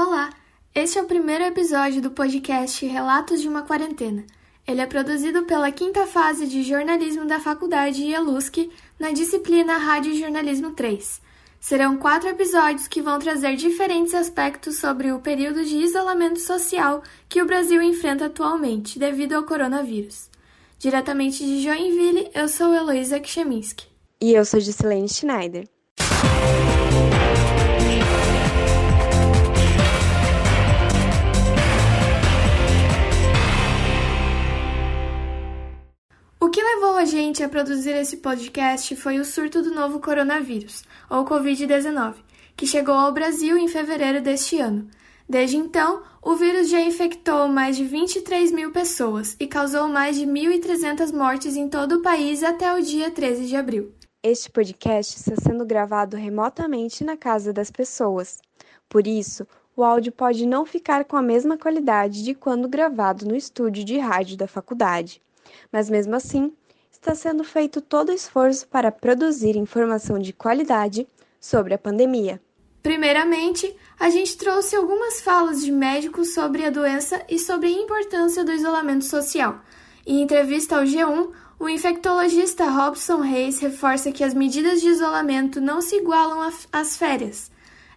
Olá, este é o primeiro episódio do podcast Relatos de uma Quarentena. Ele é produzido pela quinta fase de jornalismo da faculdade IELUSC na disciplina Rádio Jornalismo 3. Serão quatro episódios que vão trazer diferentes aspectos sobre o período de isolamento social que o Brasil enfrenta atualmente devido ao coronavírus. Diretamente de Joinville, eu sou Heloísa Kcheminski. E eu sou Gisilene Schneider. A gente a produzir esse podcast foi o surto do novo coronavírus, ou Covid-19, que chegou ao Brasil em fevereiro deste ano. Desde então, o vírus já infectou mais de 23 mil pessoas e causou mais de 1.300 mortes em todo o país até o dia 13 de abril. Este podcast está sendo gravado remotamente na casa das pessoas. Por isso, o áudio pode não ficar com a mesma qualidade de quando gravado no estúdio de rádio da faculdade mas mesmo assim, está sendo feito todo o esforço para produzir informação de qualidade sobre a pandemia. Primeiramente, a gente trouxe algumas falas de médicos sobre a doença e sobre a importância do isolamento social. Em entrevista ao G1, o infectologista Robson Reis reforça que as medidas de isolamento não se igualam às férias.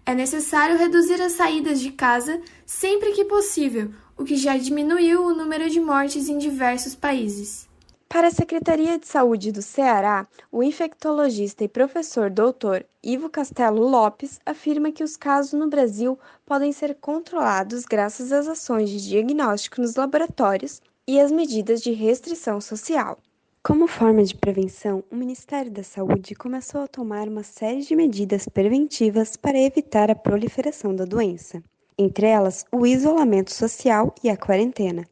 É necessário reduzir as saídas de casa sempre que possível, o que já diminuiu o número de mortes em diversos países. Para a Secretaria de Saúde do Ceará, o infectologista e professor doutor Ivo Castelo Lopes afirma que os casos no Brasil podem ser controlados graças às ações de diagnóstico nos laboratórios e às medidas de restrição social. Como forma de prevenção, o Ministério da Saúde começou a tomar uma série de medidas preventivas para evitar a proliferação da doença entre elas o isolamento social e a quarentena.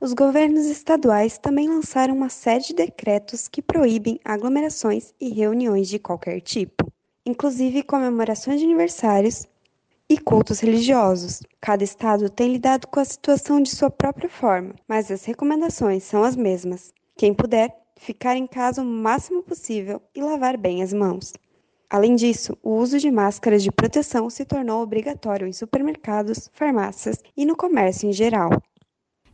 Os governos estaduais também lançaram uma série de decretos que proíbem aglomerações e reuniões de qualquer tipo, inclusive comemorações de aniversários e cultos religiosos. Cada estado tem lidado com a situação de sua própria forma, mas as recomendações são as mesmas. Quem puder, ficar em casa o máximo possível e lavar bem as mãos. Além disso, o uso de máscaras de proteção se tornou obrigatório em supermercados, farmácias e no comércio em geral.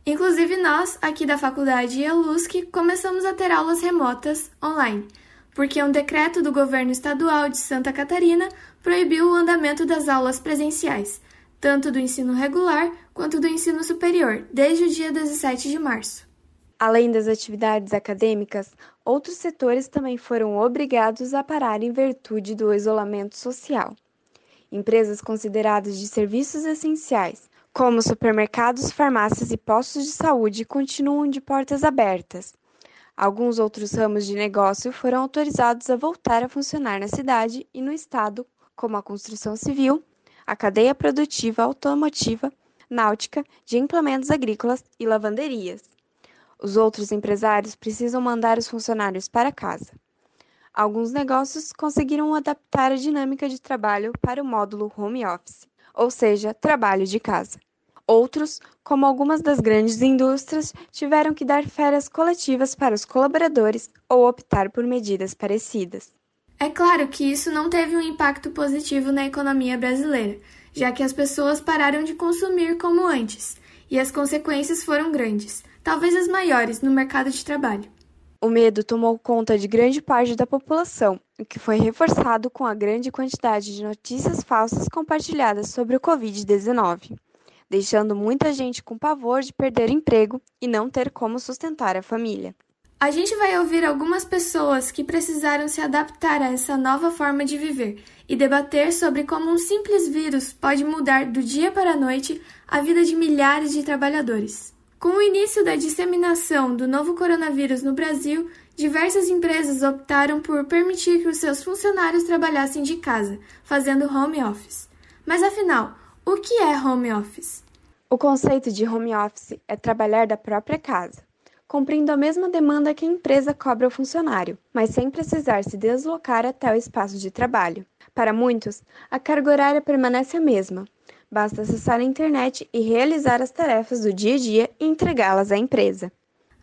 Inclusive nós, aqui da faculdade IELUSC, começamos a ter aulas remotas online, porque um decreto do governo estadual de Santa Catarina proibiu o andamento das aulas presenciais, tanto do ensino regular quanto do ensino superior, desde o dia 17 de março. Além das atividades acadêmicas, outros setores também foram obrigados a parar em virtude do isolamento social. Empresas consideradas de serviços essenciais, como supermercados, farmácias e postos de saúde, continuam de portas abertas. Alguns outros ramos de negócio foram autorizados a voltar a funcionar na cidade e no estado, como a construção civil, a cadeia produtiva automotiva, náutica, de implementos agrícolas e lavanderias. Os outros empresários precisam mandar os funcionários para casa. Alguns negócios conseguiram adaptar a dinâmica de trabalho para o módulo home office, ou seja, trabalho de casa. Outros, como algumas das grandes indústrias, tiveram que dar férias coletivas para os colaboradores ou optar por medidas parecidas. É claro que isso não teve um impacto positivo na economia brasileira, já que as pessoas pararam de consumir como antes, e as consequências foram grandes talvez as maiores, no mercado de trabalho. O medo tomou conta de grande parte da população, o que foi reforçado com a grande quantidade de notícias falsas compartilhadas sobre o Covid-19, deixando muita gente com pavor de perder emprego e não ter como sustentar a família. A gente vai ouvir algumas pessoas que precisaram se adaptar a essa nova forma de viver e debater sobre como um simples vírus pode mudar do dia para a noite a vida de milhares de trabalhadores. Com o início da disseminação do novo coronavírus no Brasil, diversas empresas optaram por permitir que os seus funcionários trabalhassem de casa, fazendo home office. Mas afinal, o que é home office? O conceito de home office é trabalhar da própria casa, cumprindo a mesma demanda que a empresa cobra ao funcionário, mas sem precisar se deslocar até o espaço de trabalho. Para muitos, a carga horária permanece a mesma, Basta acessar a internet e realizar as tarefas do dia a dia e entregá-las à empresa.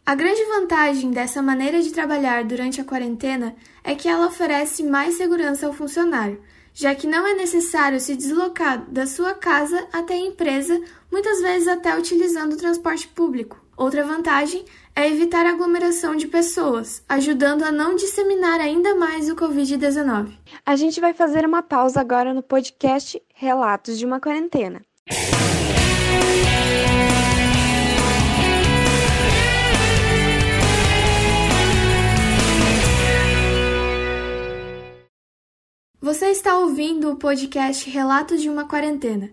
A grande vantagem dessa maneira de trabalhar durante a quarentena é que ela oferece mais segurança ao funcionário, já que não é necessário se deslocar da sua casa até a empresa, muitas vezes até utilizando o transporte público. Outra vantagem é evitar aglomeração de pessoas, ajudando a não disseminar ainda mais o Covid-19. A gente vai fazer uma pausa agora no podcast Relatos de uma Quarentena. Você está ouvindo o podcast Relatos de uma Quarentena.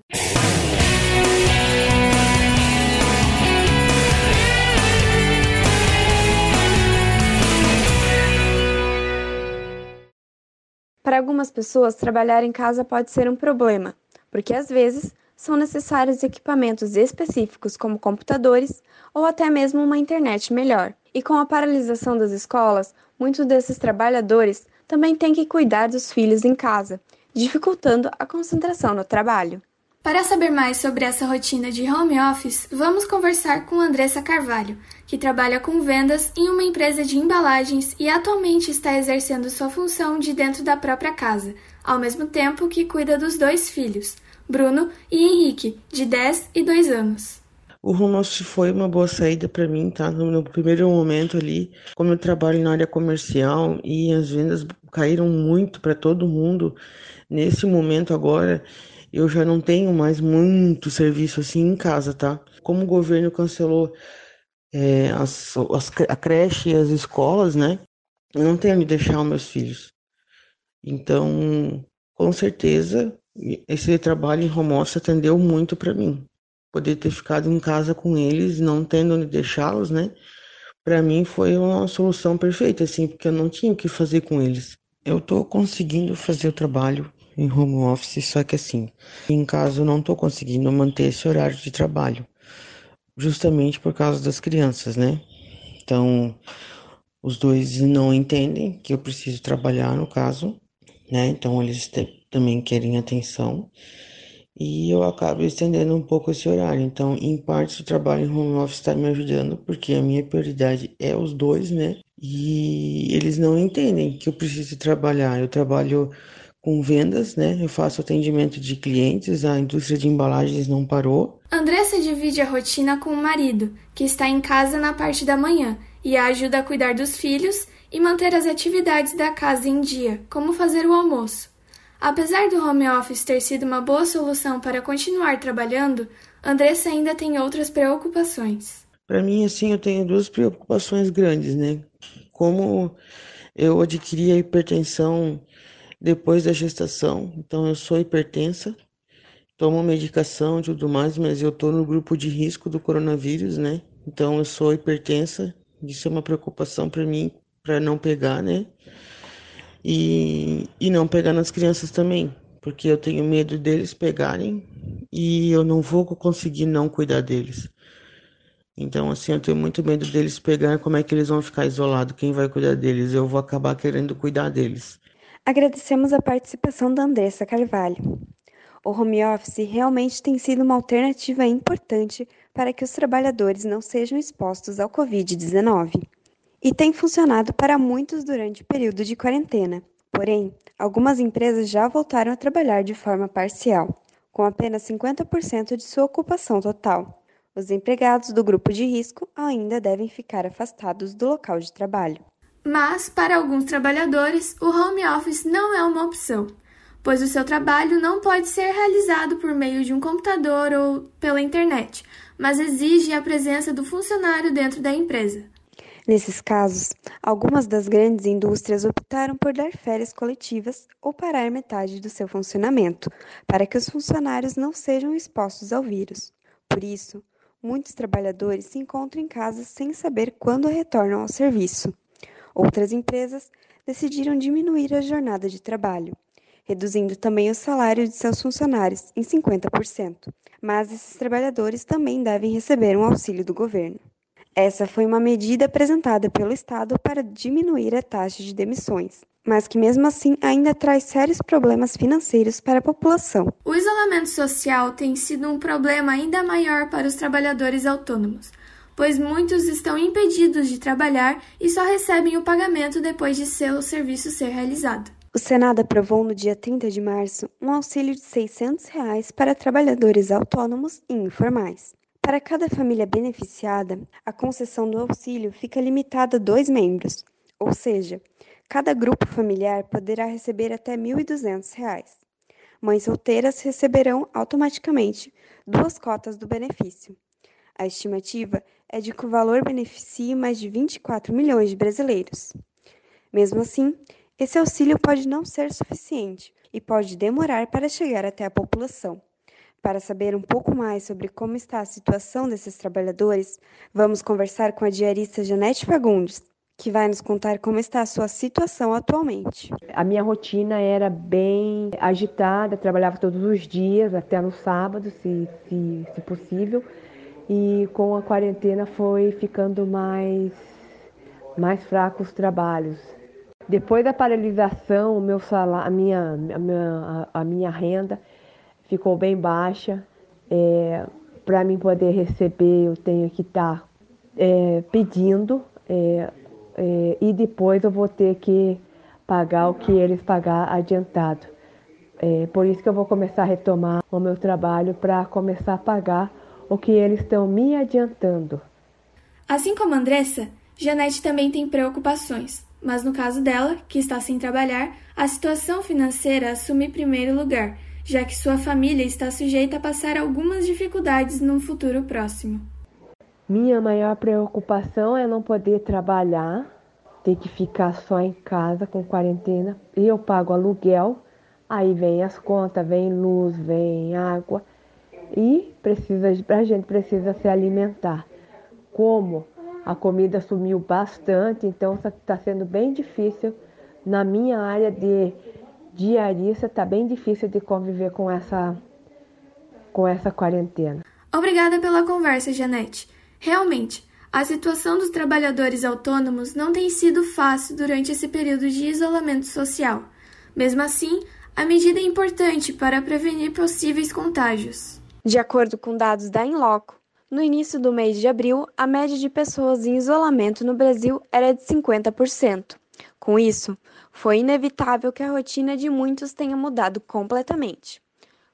Para algumas pessoas, trabalhar em casa pode ser um problema, porque às vezes são necessários equipamentos específicos como computadores ou até mesmo uma internet melhor. E com a paralisação das escolas, muitos desses trabalhadores também têm que cuidar dos filhos em casa, dificultando a concentração no trabalho. Para saber mais sobre essa rotina de home office, vamos conversar com Andressa Carvalho, que trabalha com vendas em uma empresa de embalagens e atualmente está exercendo sua função de dentro da própria casa, ao mesmo tempo que cuida dos dois filhos, Bruno e Henrique, de 10 e 2 anos. O home office foi uma boa saída para mim, tá? No, primeiro momento ali, como eu trabalho na área comercial e as vendas caíram muito para todo mundo, nesse momento agora eu já não tenho mais muito serviço assim em casa, tá? Como o governo cancelou é, as, as, a creche e as escolas, né? Eu não tenho onde deixar os meus filhos. Então, com certeza, esse trabalho em home office atendeu muito para mim poder ter ficado em casa com eles, não tendo onde deixá-los, né? Para mim foi uma solução perfeita, assim, porque eu não tinha o que fazer com eles. Eu tô conseguindo fazer o trabalho em home office, só que assim, em casa eu não tô conseguindo manter esse horário de trabalho, justamente por causa das crianças, né? Então, os dois não entendem que eu preciso trabalhar no caso, né? Então eles também querem atenção e eu acabo estendendo um pouco esse horário. Então, em parte, o trabalho em home office está me ajudando, porque a minha prioridade é os dois, né? E eles não entendem que eu preciso trabalhar. Eu trabalho com vendas, né? Eu faço atendimento de clientes, a indústria de embalagens não parou. Andressa divide a rotina com o marido, que está em casa na parte da manhã e a ajuda a cuidar dos filhos e manter as atividades da casa em dia, como fazer o almoço. Apesar do home office ter sido uma boa solução para continuar trabalhando, Andressa ainda tem outras preocupações. Para mim, assim, eu tenho duas preocupações grandes, né? Como eu adquiri a hipertensão depois da gestação, então eu sou hipertensa, tomo medicação e tudo mais, mas eu tô no grupo de risco do coronavírus, né? Então eu sou hipertensa, isso é uma preocupação para mim, para não pegar, né? e, e não pegar nas crianças também, porque eu tenho medo deles pegarem e eu não vou conseguir não cuidar deles. Então, assim, eu tenho muito medo deles pegar como é que eles vão ficar isolados, quem vai cuidar deles, eu vou acabar querendo cuidar deles. Agradecemos a participação da Andressa Carvalho. O home office realmente tem sido uma alternativa importante para que os trabalhadores não sejam expostos ao Covid-19 e tem funcionado para muitos durante o período de quarentena. Porém, algumas empresas já voltaram a trabalhar de forma parcial, com apenas 50% de sua ocupação total. Os empregados do grupo de risco ainda devem ficar afastados do local de trabalho. Mas, para alguns trabalhadores, o home office não é uma opção, pois o seu trabalho não pode ser realizado por meio de um computador ou pela internet, mas exige a presença do funcionário dentro da empresa. Nesses casos, algumas das grandes indústrias optaram por dar férias coletivas ou parar metade do seu funcionamento, para que os funcionários não sejam expostos ao vírus. Por isso, muitos trabalhadores se encontram em casa sem saber quando retornam ao serviço. Outras empresas decidiram diminuir a jornada de trabalho, reduzindo também o salário de seus funcionários em 50%. Mas esses trabalhadores também devem receber um auxílio do governo. Essa foi uma medida apresentada pelo Estado para diminuir a taxa de demissões, mas que mesmo assim ainda traz sérios problemas financeiros para a população. O isolamento social tem sido um problema ainda maior para os trabalhadores autônomos, pois muitos estão impedidos de trabalhar e só recebem o pagamento depois de seu serviço ser realizado. O Senado aprovou no dia 30 de março um auxílio de 600 reais para trabalhadores autônomos e informais. Para cada família beneficiada, a concessão do auxílio fica limitada a dois membros, ou seja, cada grupo familiar poderá receber até R$ 1.200. Mães solteiras receberão automaticamente duas cotas do benefício. A estimativa é de que o valor beneficie mais de 24 milhões de brasileiros. Mesmo assim, esse auxílio pode não ser suficiente e pode demorar para chegar até a população. Para saber um pouco mais sobre como está a situação desses trabalhadores, vamos conversar com a diarista Janete Fagundes, que vai nos contar como está a sua situação atualmente. A minha rotina era bem agitada, trabalhava todos os dias, até no sábado, se, se, se possível, e com a quarentena foi ficando mais, mais fraco os trabalhos. Depois da paralisação, meu salário, a, minha, a, minha, a minha renda ficou bem baixa. É, Para mim poder receber, eu tenho que estar tá, é, pedindo é, é, e depois eu vou ter que pagar o que eles pagar adiantado. É, por isso que eu vou começar a retomar o meu trabalho para começar a pagar o que eles estão me adiantando. Assim como Andressa, Janete também tem preocupações. Mas no caso dela, que está sem trabalhar, a situação financeira assume primeiro lugar, já que sua família está sujeita a passar algumas dificuldades num futuro próximo. Minha maior preocupação é não poder trabalhar, ter que ficar só em casa com quarentena. E eu pago aluguel, aí vem as contas, vem luz, vem água e precisa, a gente precisa se alimentar. Como a comida sumiu bastante, então está sendo bem difícil. Na minha área de diarista, está bem difícil de conviver com essa, com essa quarentena. Obrigada pela conversa, Janete. Realmente, a situação dos trabalhadores autônomos não tem sido fácil durante esse período de isolamento social. Mesmo assim, a medida é importante para prevenir possíveis contágios. De acordo com dados da Inloco, no início do mês de abril, a média de pessoas em isolamento no Brasil era de 50%. Com isso, foi inevitável que a rotina de muitos tenha mudado completamente.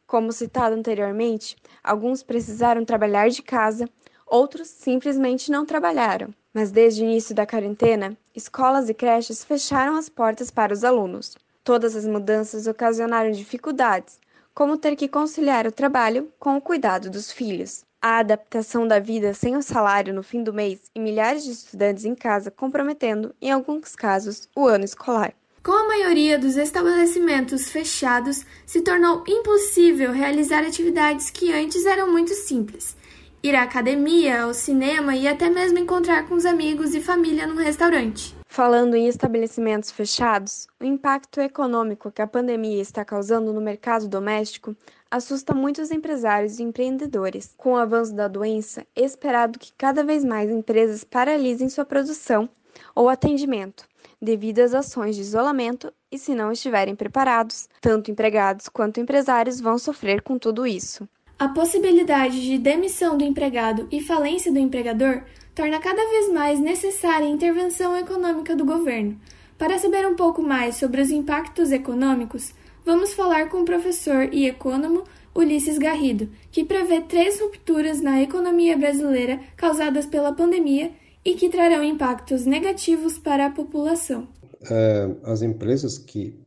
Como citado anteriormente, alguns precisaram trabalhar de casa, outros simplesmente não trabalharam. Mas desde o início da quarentena, escolas e creches fecharam as portas para os alunos. Todas as mudanças ocasionaram dificuldades, como ter que conciliar o trabalho com o cuidado dos filhos a adaptação da vida sem o salário no fim do mês e milhares de estudantes em casa comprometendo, em alguns casos, o ano escolar. Com a maioria dos estabelecimentos fechados, se tornou impossível realizar atividades que antes eram muito simples. Ir à academia, ao cinema e até mesmo encontrar com os amigos e família num restaurante. Falando em estabelecimentos fechados, o impacto econômico que a pandemia está causando no mercado doméstico assusta muitos empresários e empreendedores. Com o avanço da doença, é esperado que cada vez mais empresas paralisem sua produção ou atendimento, devido às ações de isolamento, e se não estiverem preparados, tanto empregados quanto empresários vão sofrer com tudo isso. A possibilidade de demissão do empregado e falência do empregador torna cada vez mais necessária a intervenção econômica do governo. Para saber um pouco mais sobre os impactos econômicos, vamos falar com o professor e econômico Ulisses Garrido, que prevê três rupturas na economia brasileira causadas pela pandemia e que trarão impactos negativos para a população. É, as empresas que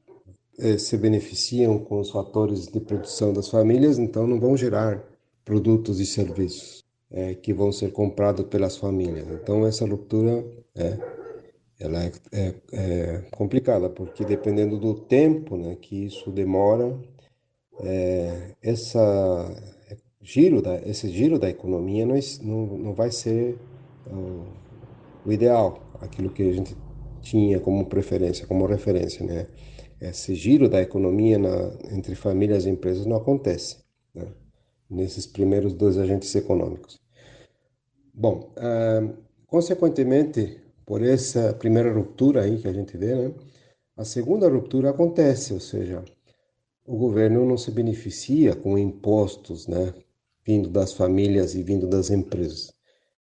é, se beneficiam com os fatores de produção das famílias, então não vão gerar produtos e serviços é, que vão ser comprados pelas famílias. Então essa ruptura é, ela é, é, é complicada porque dependendo do tempo né, que isso demora, é, essa giro da, esse giro da economia não, não, não vai ser o ideal, aquilo que a gente tinha como preferência, como referência, né? Esse giro da economia na, entre famílias e empresas não acontece. Né? Nesses primeiros dois agentes econômicos. Bom, uh, consequentemente, por essa primeira ruptura aí que a gente vê, né, a segunda ruptura acontece, ou seja, o governo não se beneficia com impostos, né, vindo das famílias e vindo das empresas.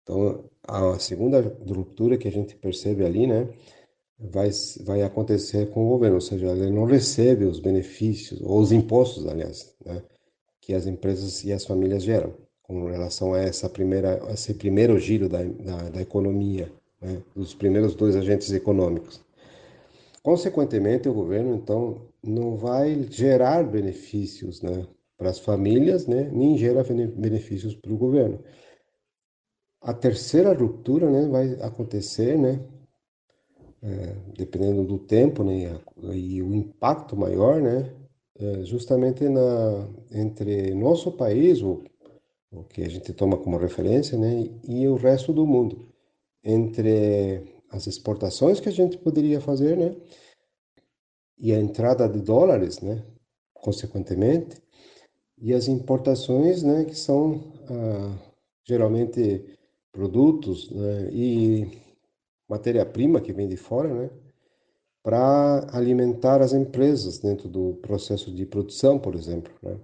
Então, a segunda ruptura que a gente percebe ali, né, vai, vai acontecer com o governo, ou seja, ele não recebe os benefícios, ou os impostos, aliás, né, que as empresas e as famílias geram com relação a essa primeira, esse primeiro giro da, da, da economia, né, dos primeiros dois agentes econômicos. Consequentemente, o governo, então, não vai gerar benefícios né, para as famílias, né, nem gera benefícios para o governo. A terceira ruptura né, vai acontecer, né, é, dependendo do tempo né, e o impacto maior, né, justamente na, entre nosso país, o, o que a gente toma como referência, né, e o resto do mundo. Entre as exportações que a gente poderia fazer, né, e a entrada de dólares, né, consequentemente, e as importações, né, que são ah, geralmente produtos né, e matéria-prima que vem de fora, né, para alimentar as empresas dentro do processo de produção, por exemplo. Né.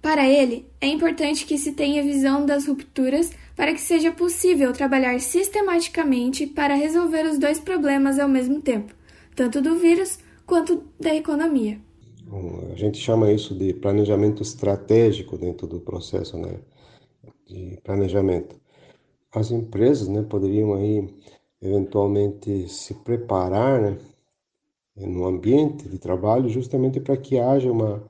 Para ele, é importante que se tenha visão das rupturas para que seja possível trabalhar sistematicamente para resolver os dois problemas ao mesmo tempo, tanto do vírus quanto da economia. A gente chama isso de planejamento estratégico dentro do processo né, de planejamento. As empresas né, poderiam aí eventualmente se preparar né, no ambiente de trabalho justamente para que haja uma,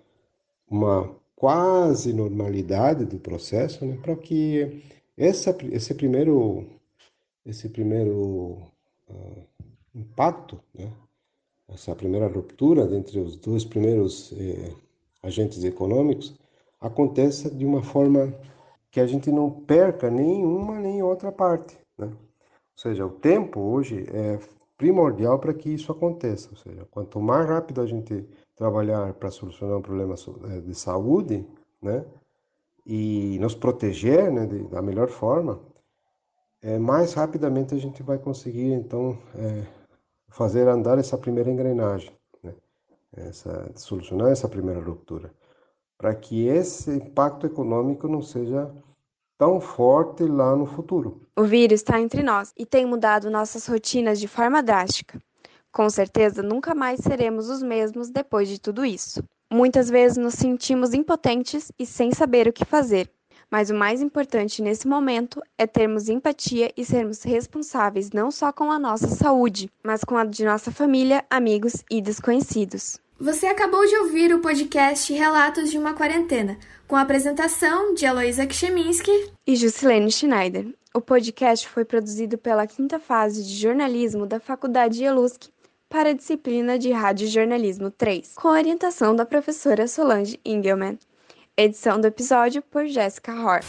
uma quase normalidade do processo, né, para que essa, esse primeiro, esse primeiro uh, impacto, né, essa primeira ruptura entre os dois primeiros eh, agentes econômicos aconteça de uma forma que a gente não perca nenhuma nem outra parte, né? Ou seja, o tempo hoje é primordial para que isso aconteça. Ou seja, quanto mais rápido a gente trabalhar para solucionar um problema eh, de saúde, né? E nos proteger, né, de, da melhor forma, é, mais rapidamente a gente vai conseguir, então, é, fazer andar essa primeira engrenagem, né? essa, solucionar essa primeira ruptura, para que esse impacto econômico não seja tão forte lá no futuro. O vírus está entre nós e tem mudado nossas rotinas de forma drástica. Com certeza, nunca mais seremos os mesmos depois de tudo isso. Muitas vezes nos sentimos impotentes e sem saber o que fazer. Mas o mais importante nesse momento é termos empatia e sermos responsáveis não só com a nossa saúde, mas com a de nossa família, amigos e desconhecidos. Você acabou de ouvir o podcast Relatos de uma Quarentena, com a apresentação de Heloísa Kcheminski e Juscelene Schneider. O podcast foi produzido pela quinta fase de jornalismo da Faculdade ELUSC para a disciplina de Rádio Jornalismo 3, com orientação da professora Solange Engelmann. Edição do episódio por Jéssica Hor.